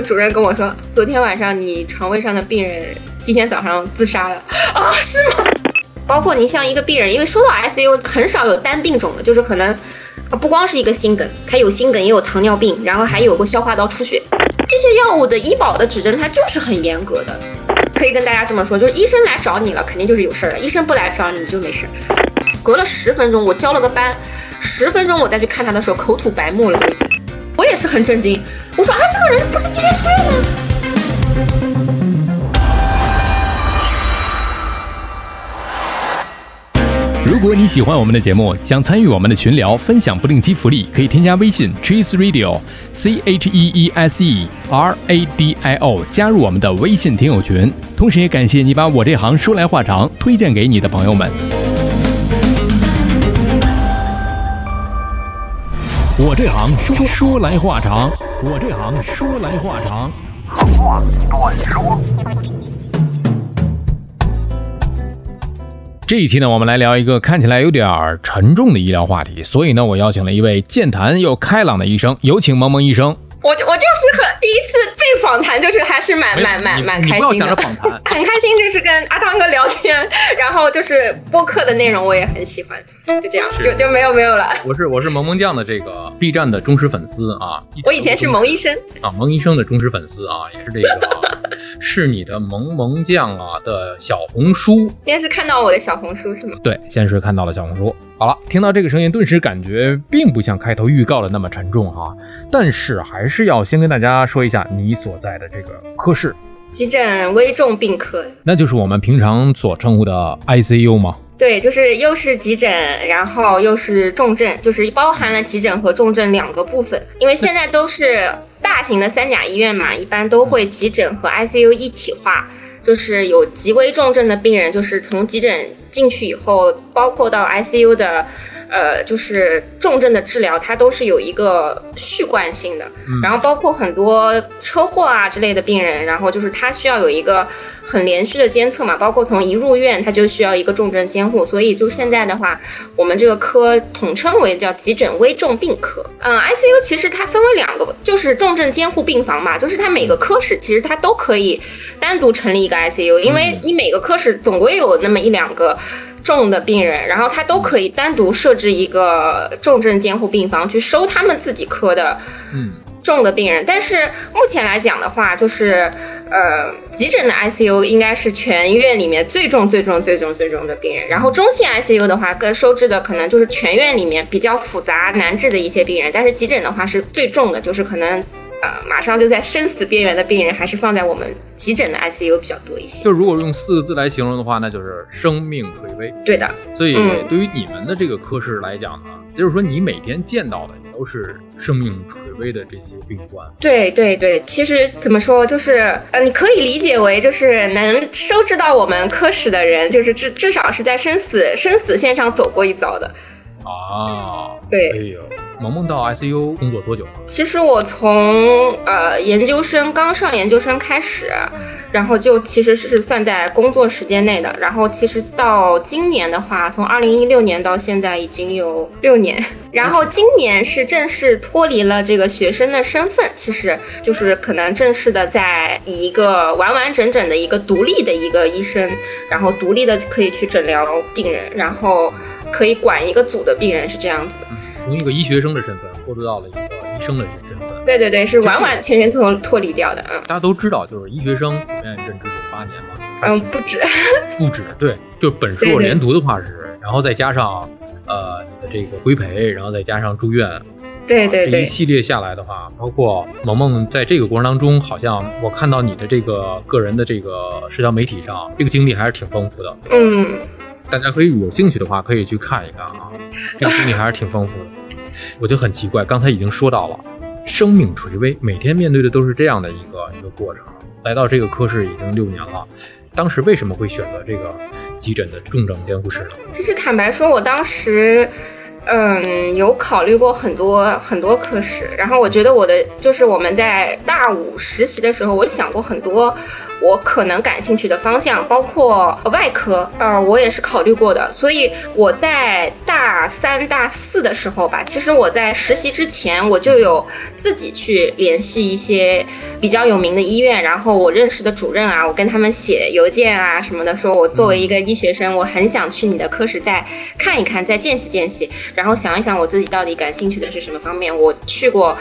主任跟我说，昨天晚上你床位上的病人今天早上自杀了啊？是吗？包括你像一个病人，因为说到 ICU，很少有单病种的，就是可能不光是一个心梗，他有心梗也有糖尿病，然后还有过消化道出血，这些药物的医保的指针它就是很严格的。可以跟大家这么说，就是医生来找你了，肯定就是有事儿了；医生不来找你就没事。隔了十分钟，我交了个班，十分钟我再去看他的时候，口吐白沫了，已经。我也是很震惊，我说啊，这个人不是今天出院吗？如果你喜欢我们的节目，想参与我们的群聊，分享不定期福利，可以添加微信 cheese radio c h e e s e r a d i o 加入我们的微信听友群。同时也感谢你把我这行说来话长推荐给你的朋友们。我这行说说来话长，我这行说来话长。话短说。这一期呢，我们来聊一个看起来有点沉重的医疗话题，所以呢，我邀请了一位健谈又开朗的医生，有请萌萌医生。我我就是很第一次被访谈，就是还是蛮蛮蛮蛮开心的，很开心，就是跟阿汤哥聊天，然后就是播客的内容我也很喜欢，就这样，就就没有没有了。我是我是萌萌酱的这个 B 站的忠实粉丝啊，我以前是萌医生啊，萌医生的忠实粉丝啊，也是这个是你的萌萌酱啊的小红书，今天是看到我的小红书是吗？对，先是看到了小红书。好了，听到这个声音，顿时感觉并不像开头预告的那么沉重哈。但是还是要先跟大家说一下你所在的这个科室——急诊危重病科，那就是我们平常所称呼的 ICU 吗？对，就是又是急诊，然后又是重症，就是包含了急诊和重症两个部分。因为现在都是大型的三甲医院嘛，一般都会急诊和 ICU 一体化，就是有极危重症的病人，就是从急诊。进去以后，包括到 ICU 的，呃，就是重症的治疗，它都是有一个序贯性的。然后包括很多车祸啊之类的病人，然后就是他需要有一个很连续的监测嘛。包括从一入院，他就需要一个重症监护。所以就现在的话，我们这个科统称为叫急诊危重病科。嗯，ICU 其实它分为两个，就是重症监护病房嘛，就是它每个科室其实它都可以单独成立一个 ICU，因为你每个科室总归有那么一两个。重的病人，然后他都可以单独设置一个重症监护病房去收他们自己科的，嗯，重的病人。但是目前来讲的话，就是呃，急诊的 ICU 应该是全医院里面最重、最重、最重、最重的病人。然后中性 ICU 的话，更收治的可能就是全院里面比较复杂难治的一些病人。但是急诊的话是最重的，就是可能。呃，马上就在生死边缘的病人，还是放在我们急诊的 ICU 比较多一些。就如果用四个字来形容的话，那就是生命垂危。对的。所以对于你们的这个科室来讲呢，就是说你每天见到的都是生命垂危的这些病患。对对对，其实怎么说，就是呃，你可以理解为就是能收治到我们科室的人，就是至至少是在生死生死线上走过一遭的。啊，对。哎呦。萌萌到 ICU 工作多久了？其实我从呃研究生刚上研究生开始，然后就其实是算在工作时间内的。然后其实到今年的话，从二零一六年到现在已经有六年。然后今年是正式脱离了这个学生的身份，其实就是可能正式的在以一个完完整整的一个独立的一个医生，然后独立的可以去诊疗病人，然后可以管一个组的病人，是这样子。从一个医学生的身份过渡到了一个医生的身份，对对对，是完完全全脱脱离掉的啊！大家都知道，就是医学生普遍任职有八年嘛，嗯，不止，不止，对，就本硕连读的话是，然后再加上呃你的这个规培，然后再加上住院，对对对，这一系列下来的话，包括萌萌在这个过程当中，好像我看到你的这个个人的这个社交媒体上，这个经历还是挺丰富的，嗯。大家可以有兴趣的话，可以去看一看啊，这个经历还是挺丰富的。我就很奇怪，刚才已经说到了，生命垂危，每天面对的都是这样的一个一个过程。来到这个科室已经六年了，当时为什么会选择这个急诊的重症监护室呢？其实坦白说，我当时。嗯，有考虑过很多很多科室，然后我觉得我的就是我们在大五实习的时候，我想过很多我可能感兴趣的方向，包括外科，呃，我也是考虑过的。所以我在大三、大四的时候吧，其实我在实习之前，我就有自己去联系一些比较有名的医院，然后我认识的主任啊，我跟他们写邮件啊什么的，说我作为一个医学生，我很想去你的科室再看一看，再见习见习，然后想一想我自己到底感兴趣的是什么方面。我去过，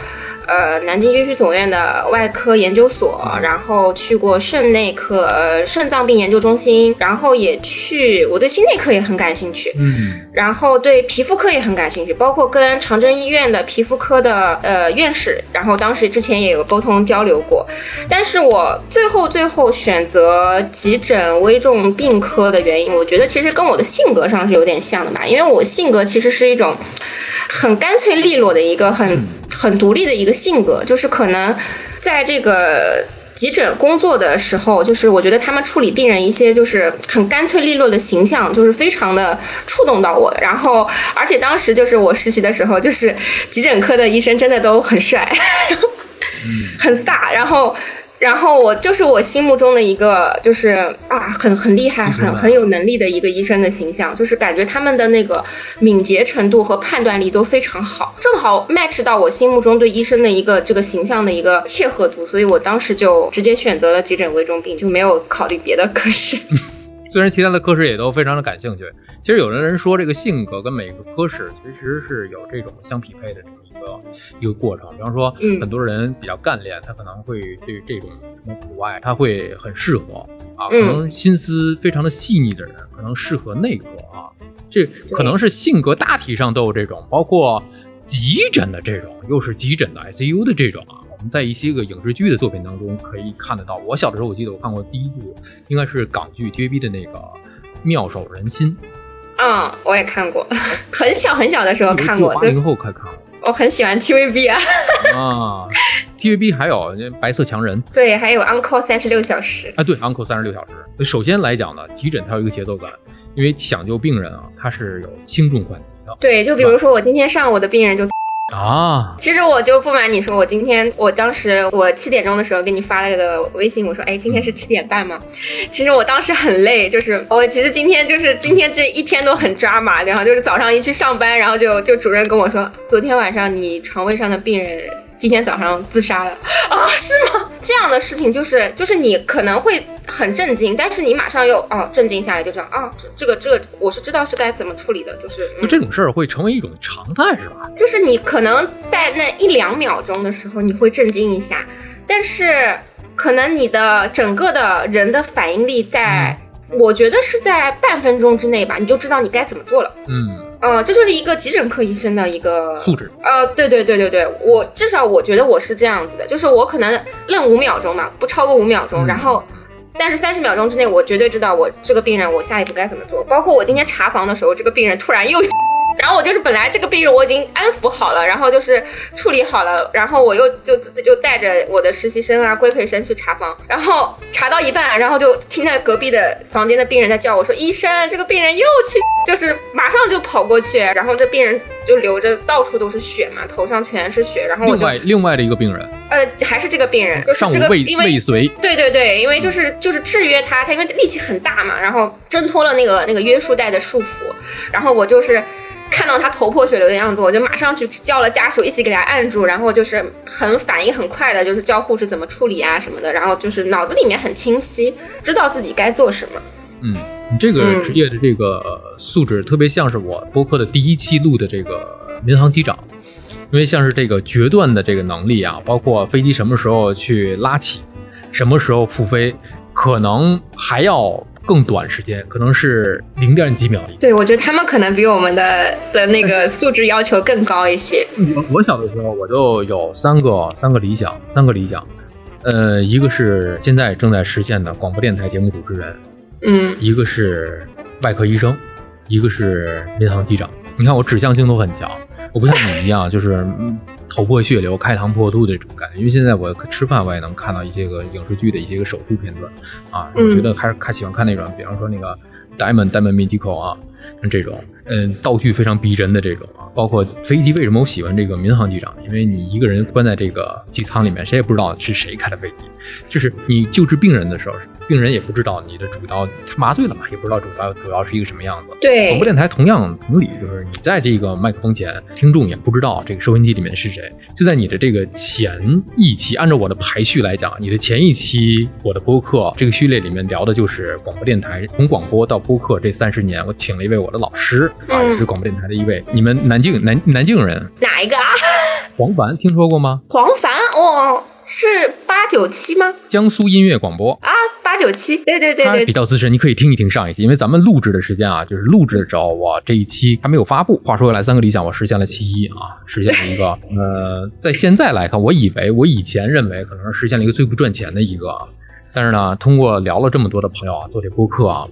呃，南京军区总院的外科研究所，然后去过肾内科、呃肾脏病研究中心，然后也去，我对心内科也很感兴趣，嗯，然后对皮肤科也很感兴趣，包括跟长征医院的皮肤科的呃院士，然后当时之前也有沟通交流过，但是我最后最后选择急诊危重病科的原因，我觉得其实跟我的性格上是有点像的吧，因为我性格其实是一种很干脆利落的一个很很独立的一个性格，就是可能在这个。急诊工作的时候，就是我觉得他们处理病人一些就是很干脆利落的形象，就是非常的触动到我。然后，而且当时就是我实习的时候，就是急诊科的医生真的都很帅，很飒。然后，然后我就是我心目中的一个就是啊，很很厉害、很很有能力的一个医生的形象，就是感觉他们的那个敏捷程度和判断力都非常好，正好 match 到我心目中对医生的一个这个形象的一个切合度，所以我当时就直接选择了急诊危重病，就没有考虑别的科室。虽然其他的科室也都非常的感兴趣，其实有的人说这个性格跟每个科室其实是有这种相匹配的个一个过程。比方说，很多人比较干练，他可能会对这种什么普外，他会很适合啊，可能心思非常的细腻的人，可能适合内科啊。这可能是性格大体上都有这种，包括急诊的这种，又是急诊的 ICU 的这种啊。我们在一些个影视剧的作品当中可以看得到。我小的时候，我记得我看过第一部，应该是港剧 TVB 的那个《妙手仁心嗯，我也看过，很小很小的时候》，看过，就是八零后才看过我很喜欢 TVB 啊，啊。TVB 还有那白色强人对，还有 Uncle 三十六小时，啊，对，Uncle 三十六小时。首先来讲呢，急诊它有一个节奏感，因为抢救病人啊，它是有轻重缓急的对，就比如说我今天上午的病人就。啊。其实我就不瞒你说，我今天我当时我七点钟的时候给你发了个微信，我说，哎，今天是七点半吗？其实我当时很累，就是我其实今天就是 今天这一天都很抓马，然后就是早上一去上班，然后就就主任跟我说，昨天晚上你床位上的病人。今天早上自杀了啊？是吗？这样的事情就是就是你可能会很震惊，但是你马上又哦震惊下来，就这样啊，这这个这个我是知道是该怎么处理的，就是、嗯、就这种事儿会成为一种常态，是吧？就是你可能在那一两秒钟的时候，你会震惊一下，但是可能你的整个的人的反应力在，我觉得是在半分钟之内吧，你就知道你该怎么做了。嗯，嗯、这就是一个急诊科医生的一个素质。呃，对对对对对，我至少我觉得我是这样子的，就是我可能愣五秒钟嘛，不超过五秒钟，嗯然后。但是三十秒钟之内，我绝对知道我这个病人我下一步该怎么做。包括我今天查房的时候，这个病人突然又，然后我就是本来这个病人我已经安抚好了，然后就是处理好了，然后我又就就带着我的实习生啊、规培生去查房，然后查到一半，然后就听到隔壁的房间的病人在叫我说：“医生，这个病人又去。”就是马上就跑过去，然后这病人就流着到处都是血嘛，头上全是血，然后我另外另外的一个病人，呃还是这个病人，就是这个因为未遂，对对对，因为就是就是制约他，他因为力气很大嘛，然后挣脱了那个那个约束带的束缚，然后我就是看到他头破血流的样子，我就马上去叫了家属一起给他按住，然后就是很反应很快的，就是教护士怎么处理啊什么的，然后就是脑子里面很清晰，知道自己该做什么。嗯，你这个嗯职业的这个素质特别像是我播客的第一期录的这个民航机长，因为像是这个决断的这个能力啊，包括飞机什么时候去拉起，什么时候复飞，可能还要更短时间，可能是零点几秒。对，我觉得他们可能比我们的的那个素质要求更高一些。我我小的时候我就有三个三个理想，三个理想，呃，一个是现在正在实现的广播电台节目主持人，嗯一个是外科医生，一个是民航机长。你看我指向性都很强，我不像你一样，就是嗯头破血流、开膛破肚的这种感觉。因为现在我吃饭我也能看到一些个影视剧的一些个手术片段啊，我嗯觉得还是看喜欢看那种，比方说那个 Diamond Diamond Medical 啊，像这种。嗯，道具非常逼真的这种啊，包括飞机为什么我喜欢这个民航机长？因为你一个人关在这个机舱里面，谁也不知道是谁开的飞机，就是你救治病人的时候，病人也不知道你的主刀他麻醉了嘛，也不知道主刀主要是一个什么样子。对，广播电台同样同理，就是你在这个麦克风前，听众也不知道这个收音机里面是谁。就在你的这个前一期，按照我的排序来讲，你的前一期我的播客这个序列里面聊的就是广播电台，从广播到播客这三十年，我请了一位我的老师啊，也是广播电台的一位，你们南京南南京人，哪一个啊？黄凡听说过吗？黄凡哦，是八九七吗？江苏音乐广播啊，八九七，对对对他比，较资深，你可以听一听上一期，因为咱们录制的时间啊，就是录制的时候，我这一期还没有发布。话说回来，三个理想我实现了其一啊，实现了一个 呃，在现在来看，我以为我以前认为可能是实现了一个最不赚钱的一个，但是呢，通过聊了这么多的朋友啊，做这播客啊。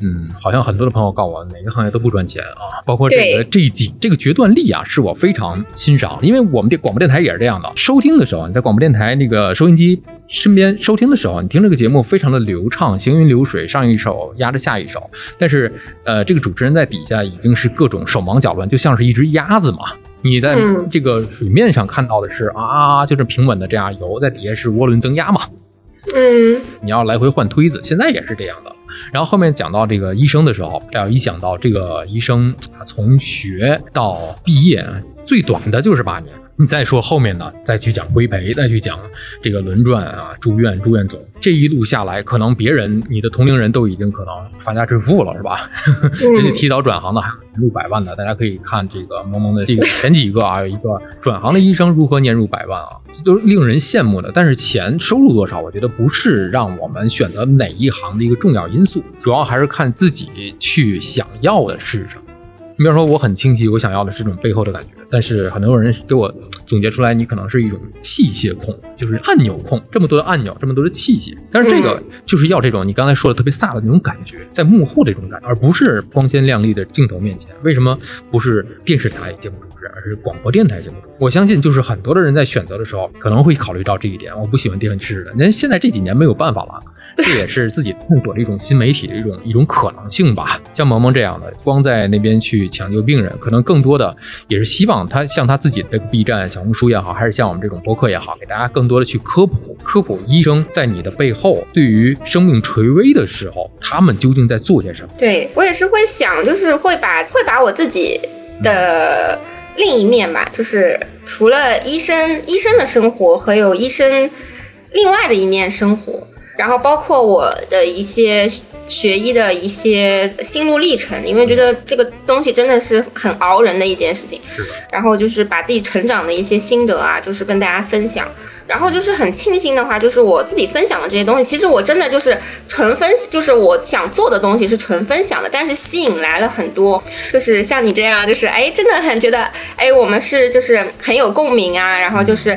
嗯，好像很多的朋友告诉我，哪个行业都不赚钱啊，包括这个这一季这个决断力啊，是我非常欣赏。因为我们这广播电台也是这样的，收听的时候，你在广播电台那个收音机身边收听的时候，你听这个节目非常的流畅，行云流水，上一首压着下一首。但是，呃，这个主持人在底下已经是各种手忙脚乱，就像是一只鸭子嘛。你在嗯这个水面上看到的是啊，就是平稳的这样游，在底下是涡轮增压嘛。嗯，你要来回换推子，现在也是这样的。然后后面讲到这个医生的时候，哎呀，一想到这个医生，从学到毕业最短的就是八年。你再说后面呢，再去讲规培，再去讲这个轮转啊、住院、住院总，这一路下来，可能别人你的同龄人都已经可能发家致富了，是吧？这些提早转行的还有年入百万的，大家可以看这个萌萌的这个前几个啊，有一个转行的医生如何年入百万啊，这都是令人羡慕的。但是钱收入多少，我觉得不是让我们选择哪一行的一个重要因素，主要还是看自己去想要的是什么。你比方说，我很清晰我想要的是这种背后的感觉，但是很多人给我总结出来，你可能是一种器械控，就是按钮控，这么多的按钮，这么多的器械，但是这个就是要这种你刚才说的特别飒的那种感觉，在幕后的这种感觉，而不是光鲜亮丽的镜头面前。为什么不是电视台节目主持人，而是广播电台节目主持人？我相信，就是很多的人在选择的时候，可能会考虑到这一点。我不喜欢电视的，那现在这几年没有办法了。这也是自己探索的一种新媒体的一种一种可能性吧。像萌萌这样的，光在那边去抢救病人，可能更多的也是希望他像他自己的这个 B 站、小红书也好，还是像我们这种博客也好，给大家更多的去科普科普医生在你的背后对于生命垂危的时候，他们究竟在做些什么。对我也是会想，就是会把会把我自己的另一面吧，就是除了医生医生的生活和有医生另外的一面生活，然后包括我的一些学医的一些心路历程，因为觉得这个东西真的是很熬人的一件事情。然后就是把自己成长的一些心得啊，就是跟大家分享。然后就是很庆幸的话，就是我自己分享的这些东西，其实我真的就是纯分，就是我想做的东西是纯分享的，但是吸引来了很多，就是像你这样，就是哎，真的很觉得哎，我们是就是很有共鸣啊，然后就是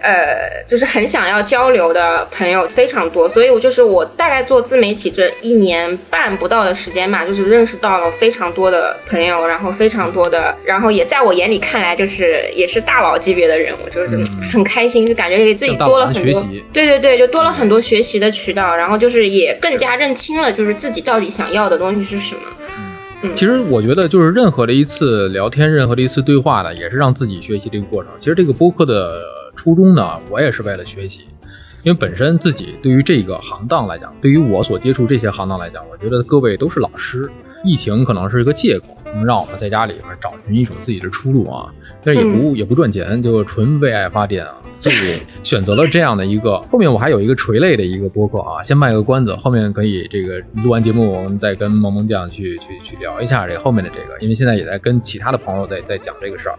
呃，就是很想要交流的朋友非常多，所以我就是我大概做自媒体这一年半不到的时间吧，就是认识到了非常多的朋友，然后非常多的，然后也在我眼里看来就是也是大佬级别的人我，就是很开心，就感觉给自己多了很多，对对对，就多了很多学习的渠道，然后就是也更加认清了就是自己到底想要的东西是什么。其实我觉得，就是任何的一次聊天，任何的一次对话呢，也是让自己学习的一个过程。其实这个播客的初衷呢，我也是为了学习，因为本身自己对于这个行当来讲，对于我所接触这些行当来讲，我觉得各位都是老师。疫情可能是一个借口，能让我们在家里边找寻一种自己的出路啊，但是也不、也不赚钱，就纯为爱发电啊，所以 选择了这样的一个。后面我还有一个垂类的一个播客啊，先卖个关子，后面可以这个录完节目，我们再跟萌萌酱去去去聊一下这后面的这个，因为现在也在跟其他的朋友在在讲这个事儿。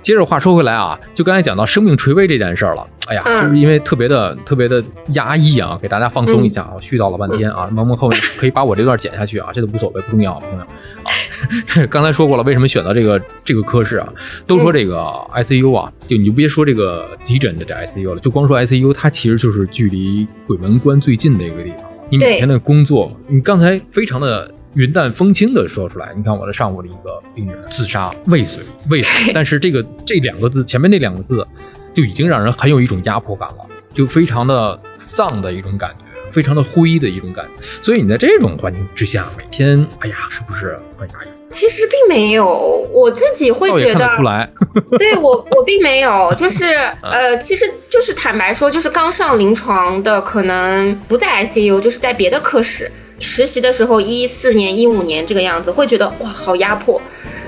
接着话说回来啊，就刚才讲到生命垂危这件事儿了，哎呀，嗯就是因为特别的特别的压抑啊，给大家放松一下啊，絮叨了半天啊，萌萌后面可以把我这段剪下去啊，这都无所谓，不重要，不重要啊。刚才说过了，为什么选择这个这个科室啊？都说这个 ICU 啊，就你就别说这个急诊的这 ICU 了，就光说 ICU，它其实就是距离鬼门关最近的一个地方。你每天的工作，你刚才非常的云淡风轻的说出来，你看我的上午的一个病人自杀未遂，未遂，但是这个这两个字前面那两个字就已经让人很有一种压迫感了，就非常的丧的一种感觉。非常的灰的一种感觉，所以你在这种环境之下，每天，哎呀，是不是很压抑？其实并没有，我自己会觉得，出来，对我我并没有，就是 呃，其实就是坦白说，就是刚上临床的，可能不在 ICU，就是在别的科室实习的时候，一四年、一五年这个样子，会觉得哇，好压迫。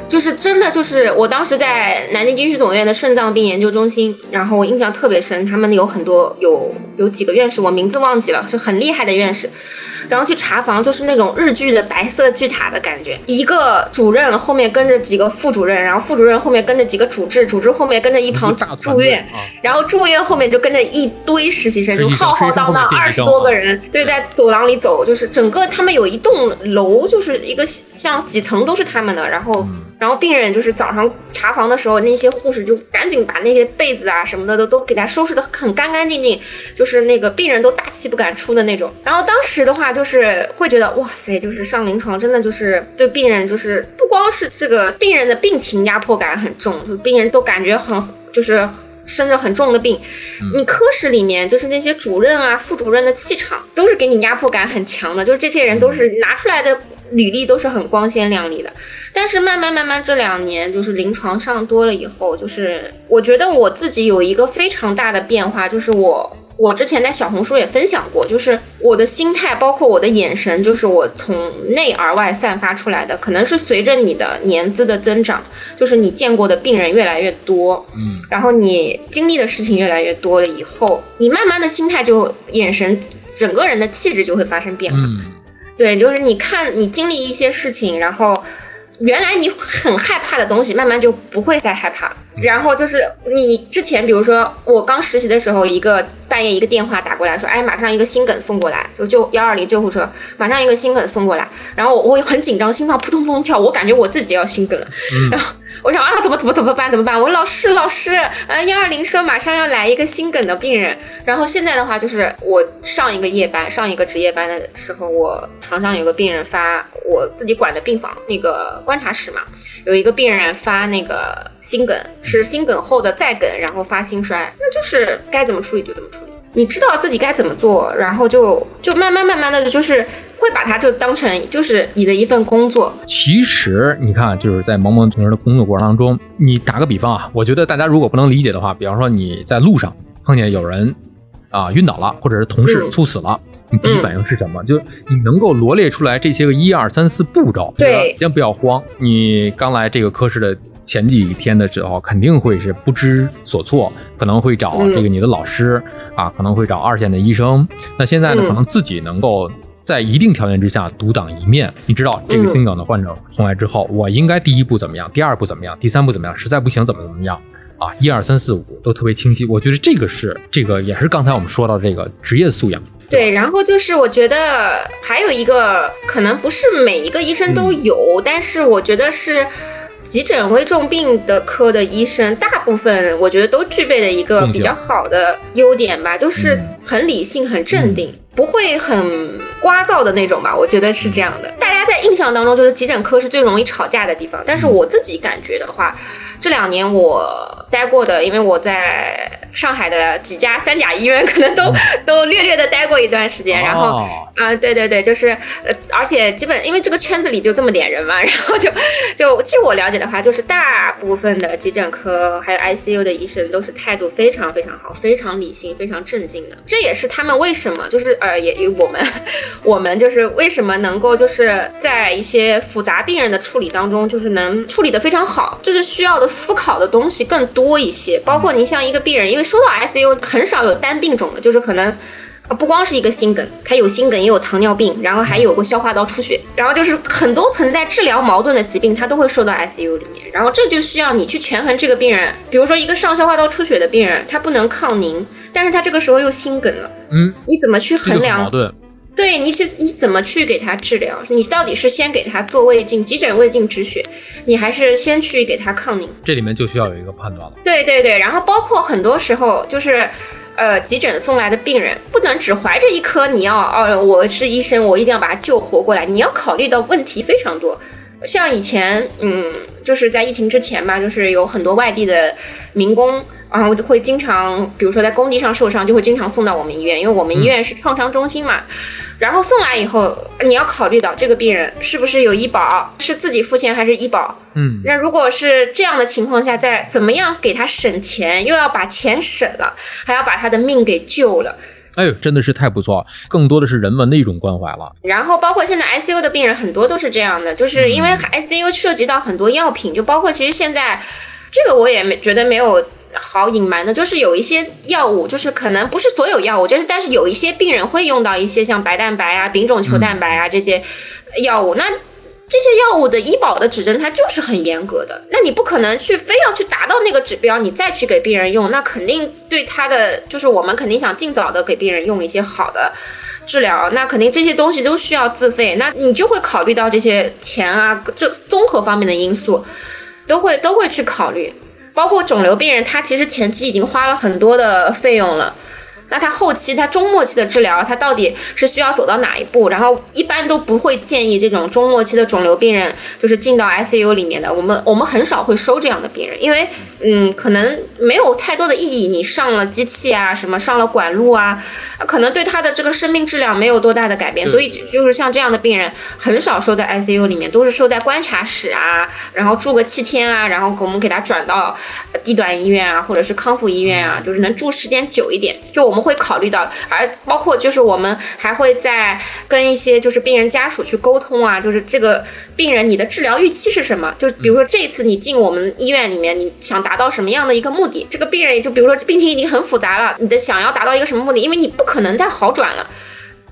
就是真的，就是我当时在南京军区总院的肾脏病研究中心，然后我印象特别深，他们有很多有有几个院士，我名字忘记了，是很厉害的院士，然后去查房，就是那种日剧的白色巨塔的感觉，一个主任后面跟着几个副主任，然后副主任后面跟着几个主治，主治后面跟着一旁住院，然后住院后面就跟着一堆实习生，就浩浩荡荡二十多个人，对，在走廊里走，就是整个他们有一栋楼，就是一个像几层都是他们的，然后。然后病人就是早上查房的时候，那些护士就赶紧把那些被子啊什么的都都给他收拾的很干干净净，就是那个病人都大气不敢出的那种。然后当时的话就是会觉得哇塞，就是上临床真的就是对病人就是不光是这个病人的病情压迫感很重，就病人都感觉很就是生着很重的病。你科室里面就是那些主任啊、副主任的气场都是给你压迫感很强的，就是这些人都是拿出来的。履历都是很光鲜亮丽的，但是慢慢慢慢这两年就是临床上多了以后，就是我觉得我自己有一个非常大的变化，就是我我之前在小红书也分享过，就是我的心态，包括我的眼神，就是我从内而外散发出来的，可能是随着你的年资的增长，就是你见过的病人越来越多，嗯，然后你经历的事情越来越多了以后，你慢慢的心态就眼神，整个人的气质就会发生变化。对，就是你看，你经历一些事情，然后原来你很害怕的东西，慢慢就不会再害怕。然后就是你之前，比如说我刚实习的时候，一个半夜一个电话打过来说，哎，马上一个心梗送过来，就就幺二零救护车，马上一个心梗送过来。然后我很紧张，心脏扑通扑通跳，我感觉我自己要心梗了。然后我想啊，怎么怎么怎么办？怎么办？我老师老师，呃，幺二零说马上要来一个心梗的病人。然后现在的话，就是我上一个夜班，上一个值夜班的时候，我床上有个病人发，我自己管的病房那个观察室嘛。有一个病人发那个心梗，是心梗后的再梗，然后发心衰，那就是该怎么处理就怎么处理。你知道自己该怎么做，然后就就慢慢慢慢的就是会把它就当成就是你的一份工作。其实你看，就是在萌萌同事的工作过程当中，你打个比方啊，我觉得大家如果不能理解的话，比方说你在路上碰见有人啊晕倒了，或者是同事猝死了。你第一反应是什么？就是你能够罗列出来这些个一二三四步骤，对，先不要慌。你刚来这个科室的前几天的时候，肯定会是不知所措，可能会找这个你的老师啊，可能会找二线的医生。那现在呢，可能自己能够在一定条件之下独当一面。你知道这个心梗的患者送来之后，我应该第一步怎么样？第二步怎么样？第三步怎么样？实在不行怎么怎么样？啊，一二三四五都特别清晰。我觉得这个是这个也是刚才我们说到这个职业素养。对，然后就是我觉得还有一个可能不是每一个医生都有，但是我觉得是急诊危重病的科的医生，大部分我觉得都具备的一个比较好的优点吧，就是很理性、很镇定，不会很聒噪的那种吧。我觉得是这样的。大家在印象当中，就是急诊科是最容易吵架的地方，但是我自己感觉的话，这两年我待过的，因为我在。上海的几家三甲医院可能都 都略略的待过一段时间，然后啊，对对对，就是呃，而且基本因为这个圈子里就这么点人嘛，然后就就据我了解的话，就是大部分的急诊科还有 ICU 的医生都是态度非常非常好，非常理性，非常镇静的。这也是他们为什么就是呃，也我们 我们就是为什么能够就是在一些复杂病人的处理当中，就是能处理的非常好，就是需要的思考的东西更多一些，包括你像一个病人，因为说到 ICU 很少有单病种的，就是可能啊不光是一个心梗，还有心梗也有糖尿病，然后还有过消化道出血，然后就是很多存在治疗矛盾的疾病，它都会说到 ICU 里面。然后这就需要你去权衡这个病人，比如说一个上消化道出血的病人，他不能抗凝，但是他这个时候又心梗了，嗯，你怎么去衡量？矛盾。对，你去你怎么去给他治疗？你到底是先给他做胃镜、急诊胃镜止血，你还是先去给他抗凝？这里面就需要有一个判断了。对对对，然后包括很多时候就是，呃，急诊送来的病人不能只怀着一颗你要哦，我是医生，我一定要把他救活过来。你要考虑到问题非常多。像以前，嗯，就是在疫情之前吧，就是有很多外地的民工，然后会经常，比如说在工地上受伤，就会经常送到我们医院，因为我们医院是创伤中心嘛。然后送来以后，你要考虑到这个病人是不是有医保，是自己付钱还是医保。嗯，那如果是这样的情况下，在怎么样给他省钱，又要把钱省了，还要把他的命给救了。哎呦，真的是太不错，更多的是人文的一种关怀了。然后包括现在 ICU 的病人很多都是这样的，就是因为 ICU 涉及到很多药品，就包括其实现在这个我也没觉得没有好隐瞒的，就是有一些药物，就是可能不是所有药物，就是但是有一些病人会用到一些像白蛋白啊、丙种球蛋白啊这些药物，那。这些药物的医保的指针它就是很严格的，那你不可能去非要去达到那个指标，你再去给病人用，那肯定对他的就是我们肯定想尽早的给病人用一些好的治疗，那肯定这些东西都需要自费，那你就会考虑到这些钱啊，这综合方面的因素都会都会去考虑，包括肿瘤病人，他其实前期已经花了很多的费用了。那他后期他中末期的治疗，他到底是需要走到哪一步？然后一般都不会建议这种中末期的肿瘤病人就是进到 ICU 里面的。我们我们很少会收这样的病人，因为嗯，可能没有太多的意义。你上了机器啊，什么上了管路啊，可能对他的这个生命质量没有多大的改变。所以就是像这样的病人，很少收在 ICU 里面，都是收在观察室啊，然后住个七天啊，然后我们给他转到地段医院啊，或者是康复医院啊，就是能住时间久一点。就我们。们会考虑到，而包括就是我们还会在跟一些就是病人家属去沟通啊，就是这个病人你的治疗预期是什么？就比如说这次你进我们医院里面，你想达到什么样的一个目的？这个病人也就比如说病情已经很复杂了，你的想要达到一个什么目的？因为你不可能再好转了。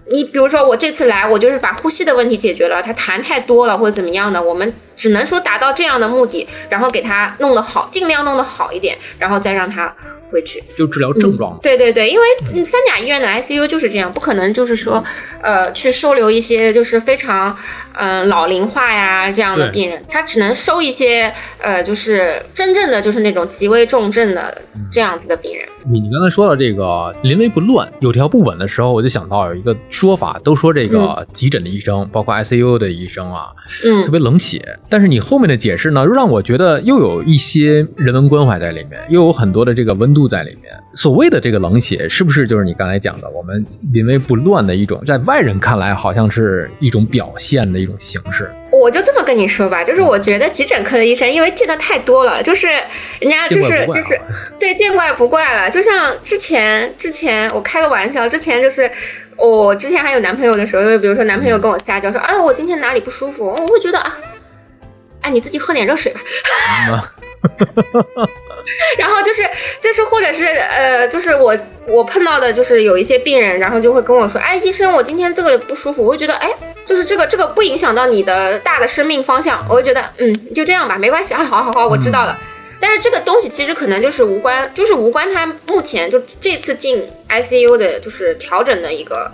你比如说我这次来，我就是把呼吸的问题解决了，他痰太多了或者怎么样的，我们只能说达到这样的目的，然后给他弄得好，尽量弄得好一点，然后再让他。回去就治疗症状，对对对，因为三甲医院的 ICU 就是这样，不可能就是说，呃，去收留一些就是非常，嗯，老龄化呀这样的病人，他只能收一些，呃，就是真正的就是那种极危重症的这样子的病人。你你刚才说到这个临危不乱，有条不紊的时候，我就想到有一个说法，都说这个急诊的医生，包括 ICU 的医生啊，嗯，特别冷血。但是你后面的解释呢，又让我觉得又有一些人文关怀在里面，又有很多的这个温度在里面。所谓的这个冷血，是不是就是你刚才讲的我们临危不乱的一种，在外人看来好像是一种表现的一种形式？我就这么跟你说吧，就是我觉得急诊科的医生，因为见的太多了，就是人家就是就是对见怪不怪了。就像之前之前我开个玩笑，之前就是我之前还有男朋友的时候，就比如说男朋友跟我撒娇说，哎，我今天哪里不舒服，我会觉得啊，哎，你自己喝点热水吧。然后就是，就是或者是呃，就是我我碰到的，就是有一些病人，然后就会跟我说，哎，医生，我今天这个不舒服，我会觉得，哎，就是这个这个不影响到你的大的生命方向，我会觉得，嗯，就这样吧，没关系啊，好好好，我知道了。但是这个东西其实可能就是无关，就是无关他目前就这次进 ICU 的，就是调整的一个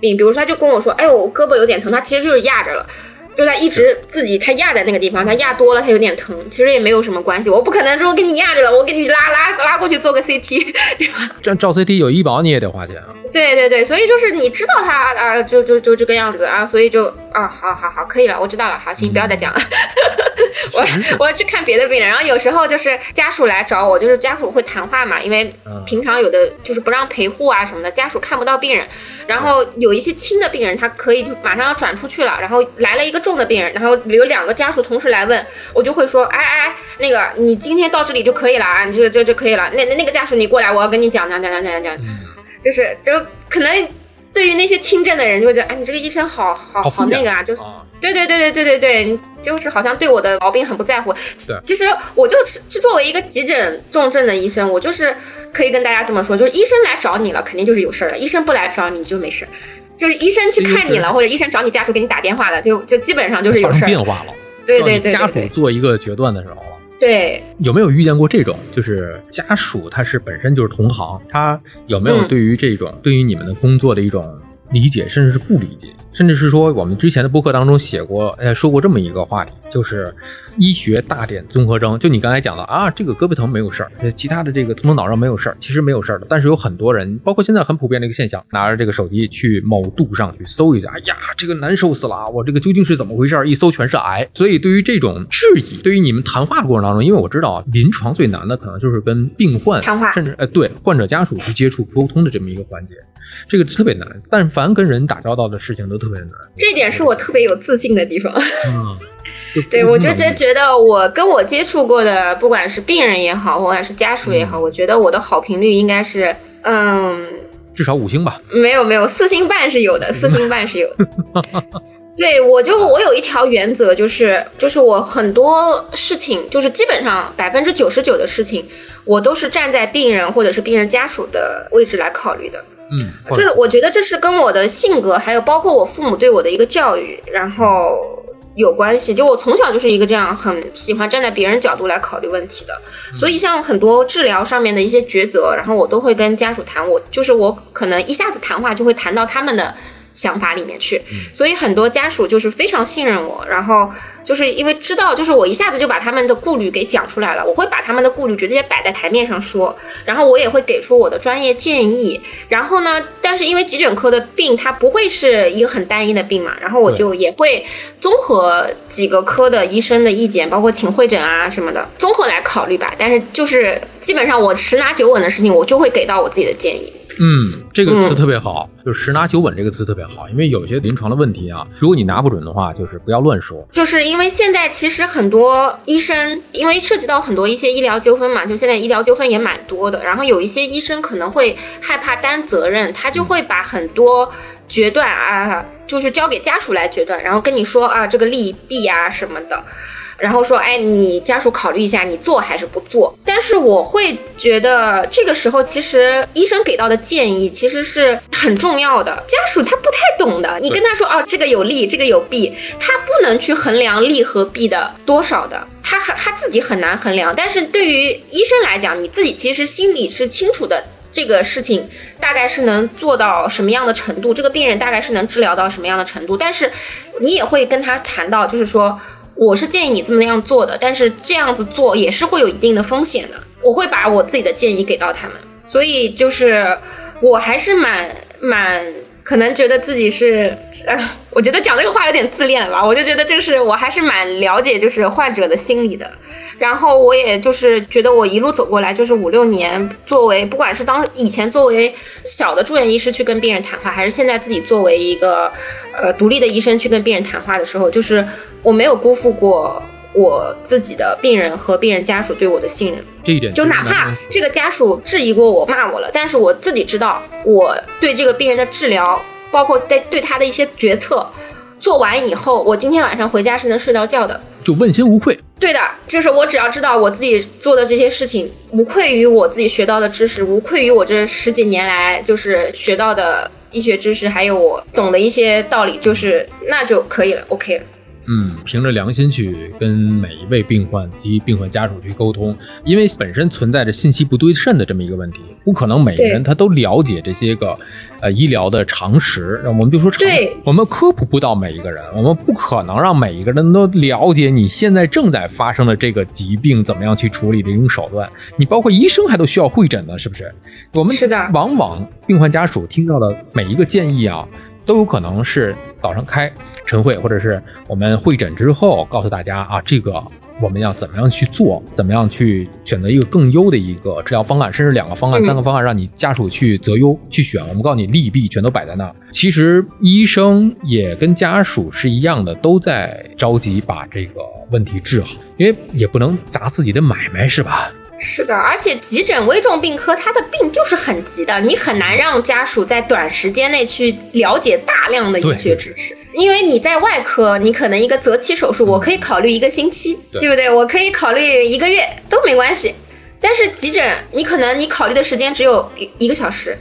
病，比如说他就跟我说，哎，我胳膊有点疼，他其实就是压着了。就他一直自己他压在那个地方，他压多了他有点疼，其实也没有什么关系。我不可能说给你压着了，我给你拉拉拉过去做个 CT，对吧？这照 CT 有医保你也得花钱啊。对对对，所以就是你知道他啊，就就就这个样子啊，所以就啊，好好好，可以了，我知道了，好行，不要再讲了。我我要去看别的病人，然后有时候就是家属来找我，就是家属会谈话嘛，因为平常有的就是不让陪护啊什么的，家属看不到病人，然后有一些轻的病人他可以马上要转出去了，然后来了一个重的病人，然后有两个家属同时来问，我就会说，哎哎，那个你今天到这里就可以了啊，你就就就可以了，那那那个家属你过来，我要跟你讲讲讲讲讲讲。就是就可能对于那些轻症的人就会觉得，哎，你这个医生好好好那个啊，就是对对对对对对对，就是好像对我的毛病很不在乎。其实我就是就作为一个急诊重症的医生，我就是可以跟大家这么说，就是医生来找你了，肯定就是有事儿了；医生不来找你就没事儿。就是医生去看你了，或者医生找你家属给你打电话了，就就基本上就是有事儿。变化了，对对对，家属做一个决断的时候。对，有没有遇见过这种？就是家属他是本身就是同行，他有没有对于这种对于你们的工作的一种，理解，甚至是不理解，甚至是说我们之前的播客当中写过，哎，说过这么一个话题，就是医学大点综合征。就你刚才讲的啊，这个胳膊疼没有事儿，其他的这个头疼脑热没有事儿，其实没有事儿的。但是有很多人，包括现在很普遍的一个现象，拿着这个手机去某度上去搜一下，哎呀，这个难受死了啊，我这个究竟是怎么回事？一搜全是癌。所以对于这种质疑，对于你们谈话的过程当中，因为我知道啊，临床最难的可能就是跟病患谈话，甚至哎对患者家属去接触沟通的这么一个环节。这个特别难，但凡跟人打交道的事情都特别难。这点是我特别有自信的地方。嗯，对我就觉觉得我跟我接触过的，不管是病人也好，或者是家属也好，我觉得我的好评率应该是，嗯，至少五星吧。没有没有，四星半是有的，四星半是有的。对我就我有一条原则，就是就是我很多事情，就是基本上百分之九十九的事情，我都是站在病人或者是病人家属的位置来考虑的。嗯，就是我觉得这是跟我的性格，还有包括我父母对我的一个教育，然后有关系。就我从小就是一个这样很喜欢站在别人角度来考虑问题的，所以像很多治疗上面的一些抉择，然后我都会跟家属谈。我就是我可能一下子谈话就会谈到他们的。想法里面去，所以很多家属就是非常信任我，然后就是因为知道，就是我一下子就把他们的顾虑给讲出来了，我会把他们的顾虑直接摆在台面上说，然后我也会给出我的专业建议，然后呢，但是因为急诊科的病它不会是一个很单一的病嘛，然后我就也会综合几个科的医生的意见，包括请会诊啊什么的，综合来考虑吧。但是就是基本上我十拿九稳的事情，我就会给到我自己的建议。嗯，这个词特别好，就是十拿九稳这个词特别好，因为有些临床的问题啊，如果你拿不准的话，就是不要乱说。就是因为现在其实很多医生，因为涉及到很多一些医疗纠纷嘛，就现在医疗纠纷也蛮多的，然后有一些医生可能会害怕担责任，他就会把很多决断啊，就是交给家属来决断，然后跟你说啊这个利弊啊什么的。然后说，哎，你家属考虑一下，你做还是不做？但是我会觉得，这个时候其实医生给到的建议其实是很重要的。家属他不太懂的，你跟他说，哦，这个有利，这个有弊，他不能去衡量利和弊的多少的，他他自己很难衡量。但是对于医生来讲，你自己其实心里是清楚的，这个事情大概是能做到什么样的程度，这个病人大概是能治疗到什么样的程度。但是你也会跟他谈到，就是说。我是建议你这么样做的，但是这样子做也是会有一定的风险的。我会把我自己的建议给到他们，所以就是我还是蛮蛮可能觉得自己是，呃，我觉得讲这个话有点自恋吧？我就觉得就是我还是蛮了解就是患者的心理的。然后我也就是觉得我一路走过来，就是五六年，作为不管是当以前作为小的住院医师去跟病人谈话，还是现在自己作为一个呃独立的医生去跟病人谈话的时候，就是我没有辜负过我自己的病人和病人家属对我的信任。这一点，就哪怕这个家属质疑过我、骂我了，但是我自己知道，我对这个病人的治疗，包括在对他的一些决策。做完以后，我今天晚上回家是能睡到觉的，就问心无愧。对的，就是我只要知道我自己做的这些事情无愧于我自己学到的知识，无愧于我这十几年来就是学到的医学知识，还有我懂的一些道理，就是那就可以了，OK 了。嗯，凭着良心去跟每一位病患及病患家属去沟通，因为本身存在着信息不对称的这么一个问题，不可能每个人他都了解这些个呃医疗的常识。我们就说常，我们科普不到每一个人，我们不可能让每一个人都了解你现在正在发生的这个疾病怎么样去处理的一种手段。你包括医生还都需要会诊呢，是不是？我们是的，往往病患家属听到的每一个建议啊。都有可能是早上开晨会，或者是我们会诊之后告诉大家啊，这个我们要怎么样去做，怎么样去选择一个更优的一个治疗方案，甚至两个方案、三个方案，让你家属去择优去选。我们告诉你利弊全都摆在那。其实医生也跟家属是一样的，都在着急把这个问题治好，因为也不能砸自己的买卖，是吧？是的，而且急诊危重病科，它的病就是很急的，你很难让家属在短时间内去了解大量的医学知识。因为你在外科，你可能一个择期手术，我可以考虑一个星期，对不对？我可以考虑一个月都没关系。但是急诊，你可能你考虑的时间只有一个小时，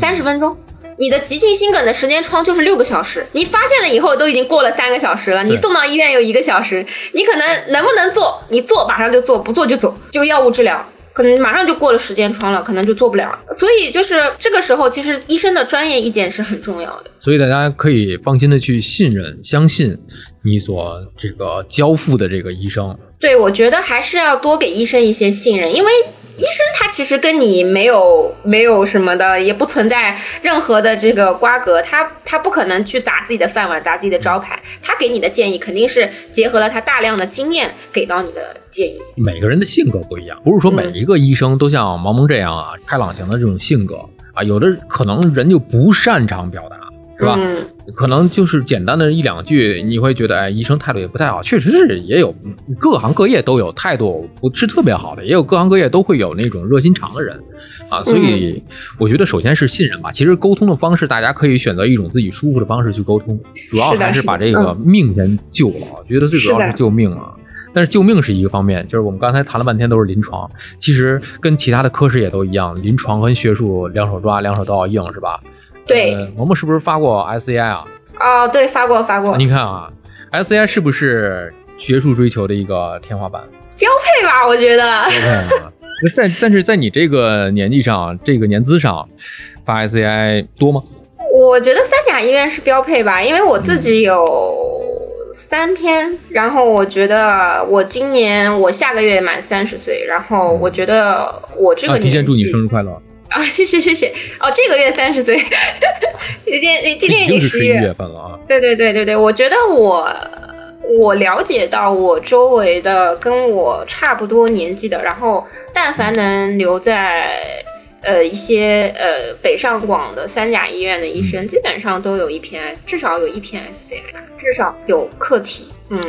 三十分钟。你的急性心梗的时间窗就是六个小时，你发现了以后都已经过了三个小时了，你送到医院有一个小时，你可能能不能做？你做马上就做，不做就走，就药物治疗。可能马上就过了时间窗了，可能就做不了。所以就是这个时候，其实医生的专业意见是很重要的。所以大家可以放心的去信任、相信你所这个交付的这个医生。对，我觉得还是要多给医生一些信任，因为。医生他其实跟你没有没有什么的，也不存在任何的这个瓜葛，他他不可能去砸自己的饭碗，砸自己的招牌。他给你的建议肯定是结合了他大量的经验给到你的建议。每个人的性格不一样，不是说每一个医生都像毛萌这样啊，开朗型的这种性格啊，有的可能人就不擅长表达。是吧？可能就是简单的一两句，你会觉得，哎，医生态度也不太好。确实是，也有各行各业都有态度不是特别好的，也有各行各业都会有那种热心肠的人啊。所以我觉得，首先是信任吧。其实沟通的方式，大家可以选择一种自己舒服的方式去沟通，主要还是把这个命先救了。我觉得最主要是救命啊。但是救命是一个方面，就是我们刚才谈了半天都是临床，其实跟其他的科室也都一样，临床跟学术两手抓，两手都要硬，是吧？对，萌萌是不是发过 SCI 啊？哦，对，发过发过。你看啊，SCI 是不是学术追求的一个天花板？标配吧，我觉得。标配啊！但但是在你这个年纪上，这个年资上，发 SCI 多吗？我觉得三甲医院是标配吧，因为我自己有三篇，然后我觉得我今年我下个月满三十岁，然后我觉得我这个年纪。提前祝你生日快乐。啊，谢谢谢谢哦，这个月三十岁，今天今天已经十一月份了啊。对对对对对，我觉得我我了解到我周围的跟我差不多年纪的，然后但凡能留在呃一些呃北上广的三甲医院的医生，基本上都有一篇，至少有一篇 SCI，至少有课题，嗯。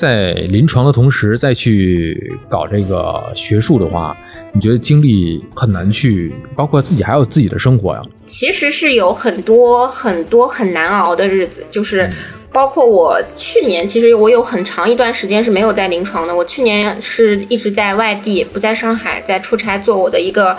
在临床的同时再去搞这个学术的话，你觉得精力很难去，包括自己还有自己的生活呀？其实是有很多很多很难熬的日子，就是。包括我去年，其实我有很长一段时间是没有在临床的。我去年是一直在外地，不在上海，在出差做我的一个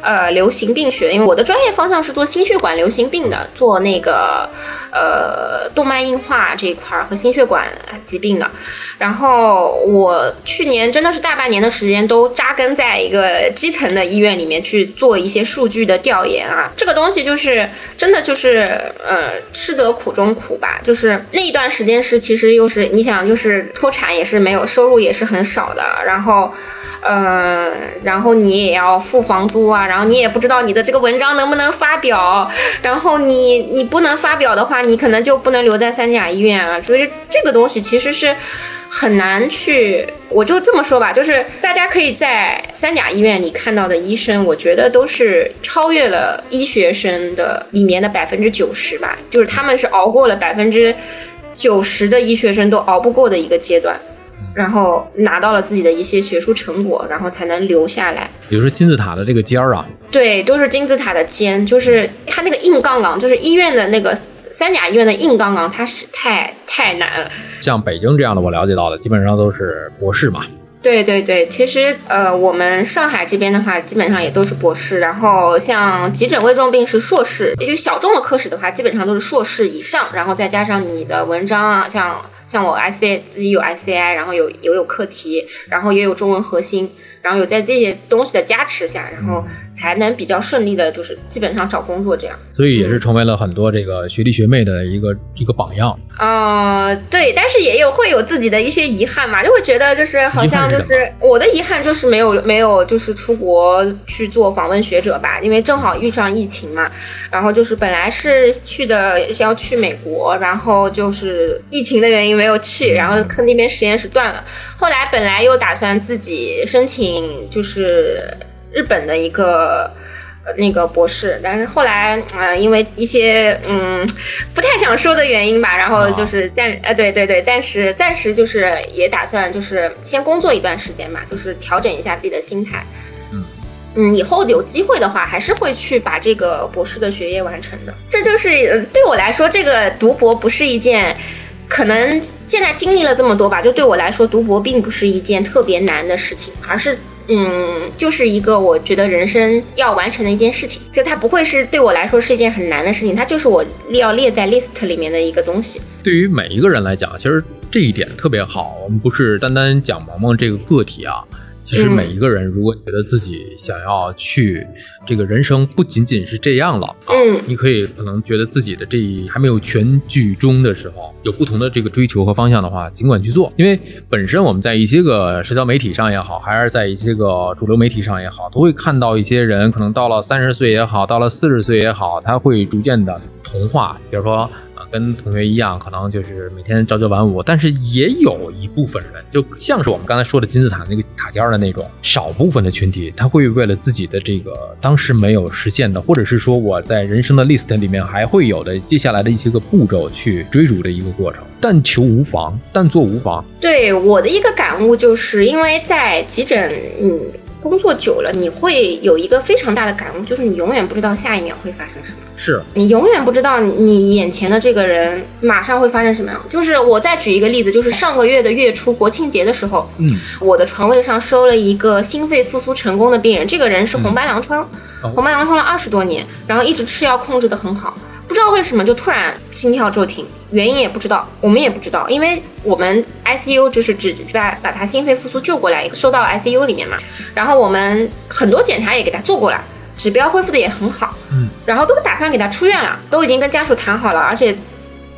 呃流行病学，因为我的专业方向是做心血管流行病的，做那个呃动脉硬化这一块和心血管疾病的。然后我去年真的是大半年的时间都扎根在一个基层的医院里面去做一些数据的调研啊。这个东西就是真的就是呃吃得苦中苦吧，就是。那一段时间是，其实又是你想，就是脱产，也是没有收入，也是很少的。然后，呃，然后你也要付房租啊，然后你也不知道你的这个文章能不能发表。然后你你不能发表的话，你可能就不能留在三甲医院啊。所以这个东西其实是很难去，我就这么说吧，就是大家可以在三甲医院里看到的医生，我觉得都是超越了医学生的里面的百分之九十吧，就是他们是熬过了百分之。九十的医学生都熬不过的一个阶段，然后拿到了自己的一些学术成果，然后才能留下来。比如说金字塔的这个尖儿啊，对，都是金字塔的尖，就是它那个硬杠杠，就是医院的那个三甲医院的硬杠杠，它是太太难了。像北京这样的，我了解到的基本上都是博士嘛。对对对，其实呃，我们上海这边的话，基本上也都是博士。然后像急诊危重病是硕士，也就小众的科室的话，基本上都是硕士以上。然后再加上你的文章啊，像像我 A 自己有 S C I，然后有也有课题，然后也有中文核心。然后有在这些东西的加持下，然后才能比较顺利的，就是基本上找工作这样子。所以也是成为了很多这个学弟学妹的一个一个榜样。啊，对，但是也有会有自己的一些遗憾嘛，就会觉得就是好像就是我的遗憾就是没有没有就是出国去做访问学者吧，因为正好遇上疫情嘛。然后就是本来是去的要去美国，然后就是疫情的原因没有去，然后跟那边实验室断了。后来本来又打算自己申请。嗯，就是日本的一个那个博士，但是后来嗯，因为一些嗯不太想说的原因吧，然后就是暂呃对对对，暂时暂时就是也打算就是先工作一段时间嘛，就是调整一下自己的心态。嗯嗯，以后有机会的话，还是会去把这个博士的学业完成的。这就是对我来说，这个读博不是一件可能现在经历了这么多吧，就对我来说，读博并不是一件特别难的事情，而是。嗯，就是一个我觉得人生要完成的一件事情，就它不会是对我来说是一件很难的事情，它就是我要列在 list 里面的一个东西。对于每一个人来讲，其实这一点特别好。我们不是单单讲萌萌这个个体啊，其其实每一个人，如果觉得自己想要去这个人生不仅仅是这样了啊，嗯你可以可能觉得自己的这一还没有全剧终的时候，有不同的这个追求和方向的话，尽管去做。因为本身我们在一些个社交媒体上也好，还是在一些个主流媒体上也好，都会看到一些人可能到了三十岁也好，到了四十岁也好，他会逐渐的同化，比如说。跟同学一样，可能就是每天朝九晚五，但是也有一部分人，就像是我们刚才说的金字塔那个塔尖的那种少部分的群体，他会为了自己的这个当时没有实现的，或者是说我在人生的 list 里面还会有的接下来的一些个步骤去追逐的一个过程。但求无妨，但做无妨。对我的一个感悟，就是因为在急诊，你工作久了，你会有一个非常大的感悟，就是你永远不知道下一秒会发生什么。是，你永远不知道你眼前的这个人马上会发生什么样。就是我再举一个例子，就是上个月的月初国庆节的时候，嗯，我的床位上收了一个心肺复苏成功的病人，这个人是红斑狼疮，哦。红斑狼疮了二十多年，然后一直吃药控制的很好，不知道为什么就突然心跳骤停，原因也不知道，我们也不知道，因为我们 ICU 就是只把把他心肺复苏救过来，收到 ICU 里面嘛，然后我们很多检查也给他做过了。指标恢复的也很好，嗯，然后都打算给他出院了，都已经跟家属谈好了，而且，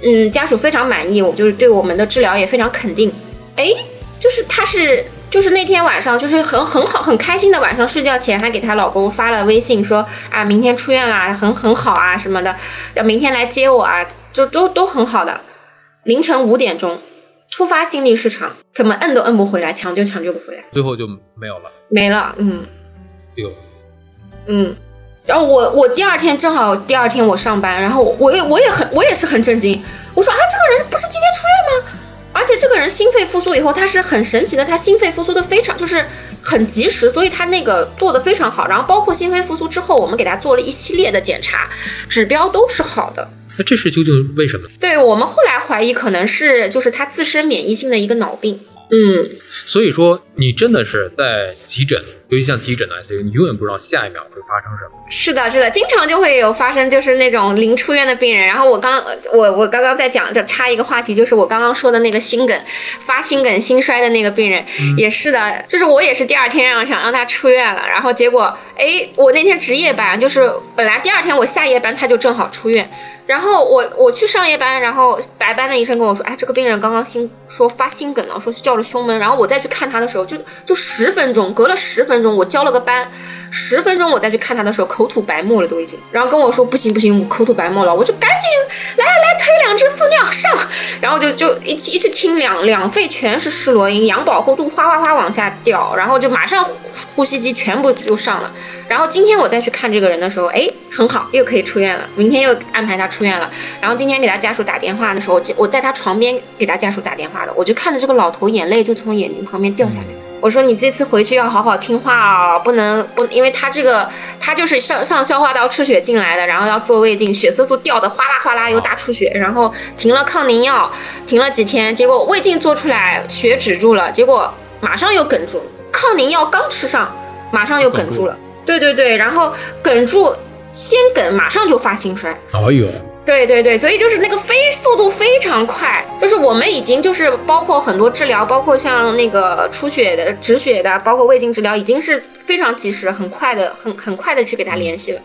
嗯，家属非常满意，我就是对我们的治疗也非常肯定。哎，就是他是就是那天晚上就是很很好很开心的晚上睡觉前还给她老公发了微信说啊明天出院啦，很很好啊什么的，要明天来接我啊，就都都很好的。凌晨五点钟突发心律失常，怎么摁都摁不回来，抢救抢救不回来，最后就没有了。没了，嗯。哎呦，嗯，然后我我第二天正好第二天我上班，然后我也我也很我也是很震惊，我说啊这个人不是今天出院吗？而且这个人心肺复苏以后，他是很神奇的，他心肺复苏的非常就是很及时，所以他那个做的非常好。然后包括心肺复苏之后，我们给他做了一系列的检查，指标都是好的。那这是究竟为什么？对我们后来怀疑可能是就是他自身免疫性的一个脑病。嗯，所以说，你真的是在急诊，尤其像急诊的 ICU，你永远不知道下一秒会发生什么。是的，是的，经常就会有发生，就是那种临出院的病人。然后我刚我我刚刚在讲，就插一个话题，就是我刚刚说的那个心梗发心梗心衰的那个病人，也是的，就是我也是第二天让想让他出院了，然后结果哎，我那天值夜班，就是本来第二天我下夜班他就正好出院，然后我我去上夜班，然后白班的医生跟我说，哎，这个病人刚刚心说发心梗了，说是叫了胸闷，然后我再去看他的时候，就就十分钟，隔了十分钟，我交了个班，十分钟我再去看他的时候，口吐白沫了都已经，然后跟我说不行不行，我口吐白沫了，我就赶紧来来推两只速尿上，然后就就一起一去听两两肺全是湿罗音，氧饱和度哗哗哗往下掉，然后就马上呼吸机全部就上了，然后今天我再去看这个人的时候，哎，很好，又可以出院了，明天又安排他出院了，然后今天给他家属打电话的时候，我在他床边给他家属打电话的，我就看着这个老头眼泪就从眼睛旁边掉下来。我说你这次回去要好好听话啊、不能不，因为他这个他就是上上消化道出血进来的，然后要做胃镜，血色素掉的哗啦哗啦又大出血，然后停了抗凝药，停了几天，结果胃镜做出来血止住了，结果马上又哽住，抗凝药刚吃上，马上又哽住了。对对对，然后梗住先梗，马上就发心衰。哎呦，对对对，所以就是那个非速度非常快，就是我们已经就是包括很多治疗，包括像那个出血的、止血的，包括胃镜治疗，已经是非常及时、很快的、很很快的去给他联系了。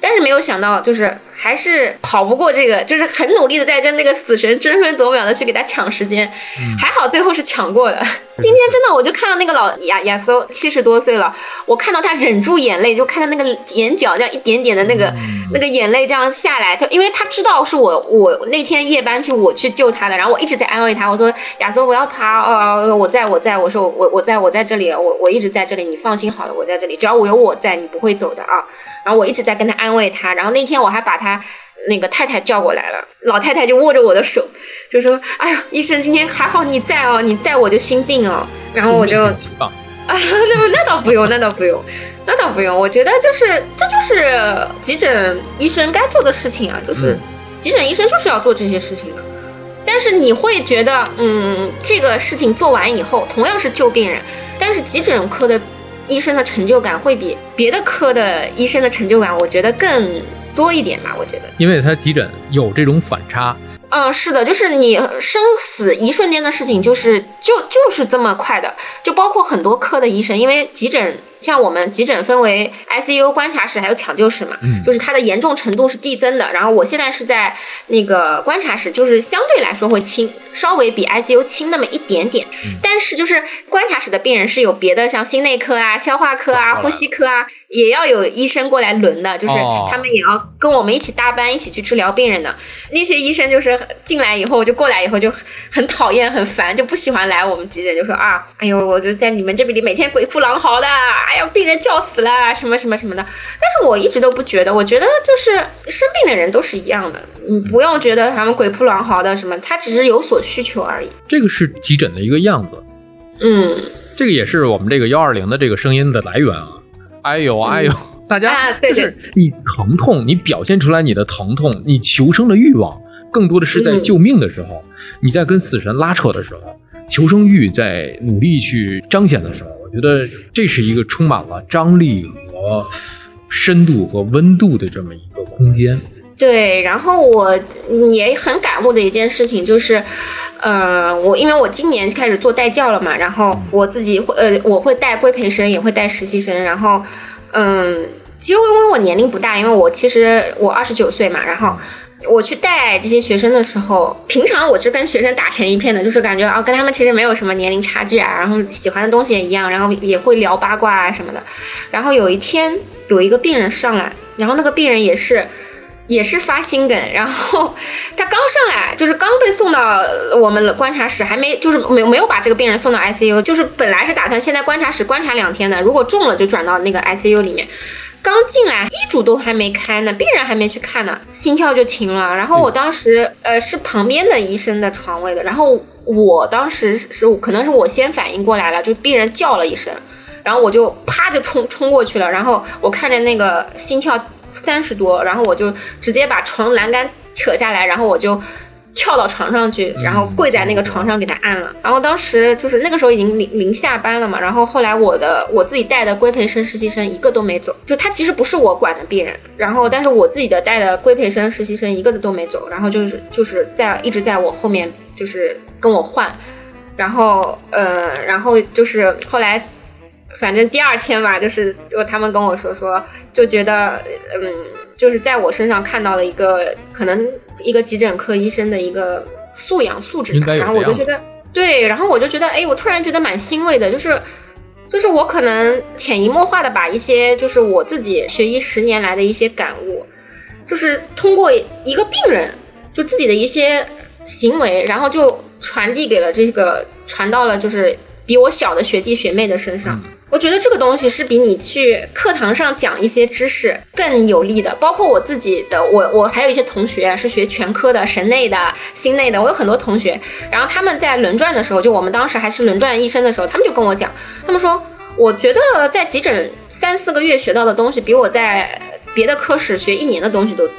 但是没有想到，就是还是跑不过这个，就是很努力的在跟那个死神争分夺秒的去给他抢时间，还好最后是抢过的。今天真的，我就看到那个老亚亚搜七十多岁了，我看到他忍住眼泪，就看到那个眼角这样一点点的那个、那个眼泪这样下来，他因为他知道是我我那天夜班去我去救他的，然后我一直在安慰他，我说亚搜我要爬，呃我在我在，我说我我我在我在这里，我我一直在这里，你放心好了，我在这里，只要我有我在，你不会走的啊。然后我一直在跟他安慰他，然后那天我还把他那个太太叫过来了，老太太就握着我的手，就说：“哎呀，医生今天还好你在哦，你在我就心定哦。”然后我就啊，那 那倒不用，那倒不用，那倒不用。我觉得就是这就是急诊医生该做的事情啊，就是嗯急诊医生就是要做这些事情的。但是你会觉得，嗯，这个事情做完以后，同样是救病人，但是急诊科的医生的成就感会比别的科的医生的成就感，我觉得更多一点吧。我觉得，因为他急诊有这种反差，嗯，是的，就是你生死一瞬间的事情，就是就就是这么快的，就包括很多科的医生，因为急诊。像我们急诊分为 ICU 观察室还有抢救室嘛，就是它的严重程度是递增的。然后我现在是在那个观察室，就是相对来说会轻，稍微比 ICU 轻那么一点点。但是就是观察室的病人是有别的，像心内科啊、消化科啊、呼吸科啊，也要有医生过来轮的，就是他们也要跟我们一起搭班，一起去治疗病人的。那些医生就是进来以后就过来以后就很讨厌、很烦，就不喜欢来我们急诊，就说啊，哎呦，我就在你们这里每天鬼哭狼嚎的。哎呀，病人叫死了，什么什么什么的。但是我一直都不觉得，我觉得就是生病的人都是一样的，你不要觉得他们鬼哭狼嚎的什么，他只是有所需求而已。这个是急诊的一个样子，嗯，这个也是我们这个幺二零的这个声音的来源啊。哎呦哎呦，大家就是你疼痛，你表现出来你的疼痛，你求生的欲望，更多的是在救命的时候，你在跟死神拉扯的时候，求生欲在努力去彰显的时候。我觉得这是一个充满了张力和深度和温度的这么一个空间。对，然后我也很感悟的一件事情就是，呃，我因为我今年开始做代教了嘛，然后我自己会呃，我会带规培生，也会带实习生，然后嗯，其实因为我年龄不大，因为我其实我二十九岁嘛，然后。我去带这些学生的时候，平常我是跟学生打成一片的，就是感觉啊，跟他们其实没有什么年龄差距啊，然后喜欢的东西也一样，然后也会聊八卦啊什么的。然后有一天有一个病人上来，然后那个病人也是也是发心梗，然后 他刚上来就是刚被送到我们观察室，还没就是没没有把这个病人送到 ICU，就是本来是打算先在观察室观察两天的，如果中了就转到那个 ICU 里面。刚进来，医嘱都还没开呢，病人还没去看呢，心跳就停了。然后我当时，呃，是旁边的医生的床位的。然后我当时是，可能是我先反应过来了，就病人叫了一声，然后我就啪就冲冲过去了。然后我看着那个心跳三十多，然后我就直接把床栏杆扯下来，然后我就。跳到床上去，然后跪在那个床上给他按了。然后当时就是那个时候已经临临下班了嘛。然后后来我的我自己带的规培生实习生一个都没走，就他其实不是我管的病人。然后但是我自己的带的规培生实习生一个都没走。然后就是就是在一直在我后面就是跟我换。然后呃然后就是后来反正第二天吧，就是就他们跟我说说就觉得嗯。就是在我身上看到了一个可能一个急诊科医生的一个素养素质，然后我就觉得对，然后我就觉得哎，我突然觉得蛮欣慰的，就是就是我可能潜移默化的把一些就是我自己学医十年来的一些感悟，就是通过一个病人就自己的一些行为，然后就传递给了这个传到了就是比我小的学弟学妹的身上。我觉得这个东西是比你去课堂上讲一些知识更有利的。包括我自己的，我我还有一些同学是学全科的、神内的、心内的。我有很多同学，然后他们在轮转的时候，就我们当时还是轮转医生的时候，他们就跟我讲，他们说，我觉得在急诊三四个月学到的东西，比我在别的科室学一年的东西都多。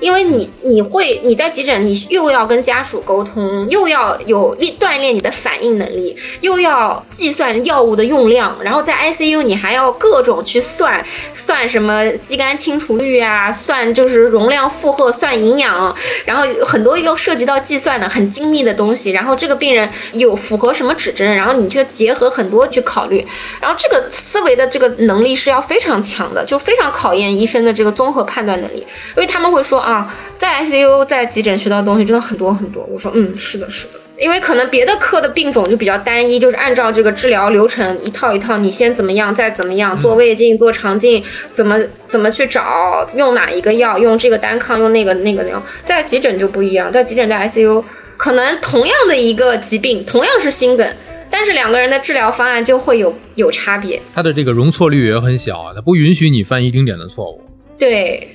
因为你你会你在急诊，你又要跟家属沟通，又要有练锻炼你的反应能力，又要计算药物的用量，然后在 ICU 你还要各种去算算什么肌酐清除率啊，算就是容量负荷，算营养，然后很多又涉及到计算的很精密的东西，然后这个病人有符合什么指针，然后你就结合很多去考虑，然后这个思维的这个能力是要非常强的，就非常考验医生的这个综合判断能力，因为他们会说。啊，在 ICU 在急诊学到的东西真的很多很多。我说，嗯，是的，是的，因为可能别的科的病种就比较单一，就是按照这个治疗流程一套一套，你先怎么样，再怎么样，做胃镜、做肠镜，怎么怎么去找用哪一个药，用这个单抗，用那个那个那样。在急诊就不一样，在急诊在 ICU，可能同样的一个疾病，同样是心梗，但是两个人的治疗方案就会有有差别。它的这个容错率也很小，它不允许你犯一丁点的错误。对。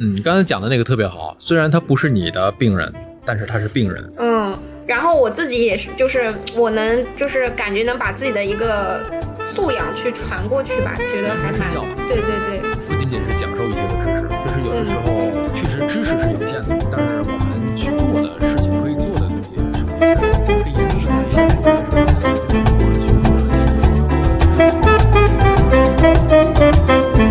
嗯，刚才讲的那个特别好，虽然他不是你的病人，但是他是病人。嗯，然后我自己也是，就是我能，就是感觉能把自己的一个素养去传过去吧，觉得还蛮。对对对，不仅仅是讲授一些的知识，就是有的时候确实知识是有限的，但是我们去做的事情可以做的东西是无限的，可以延伸的一些东西是无限的，是学术上的。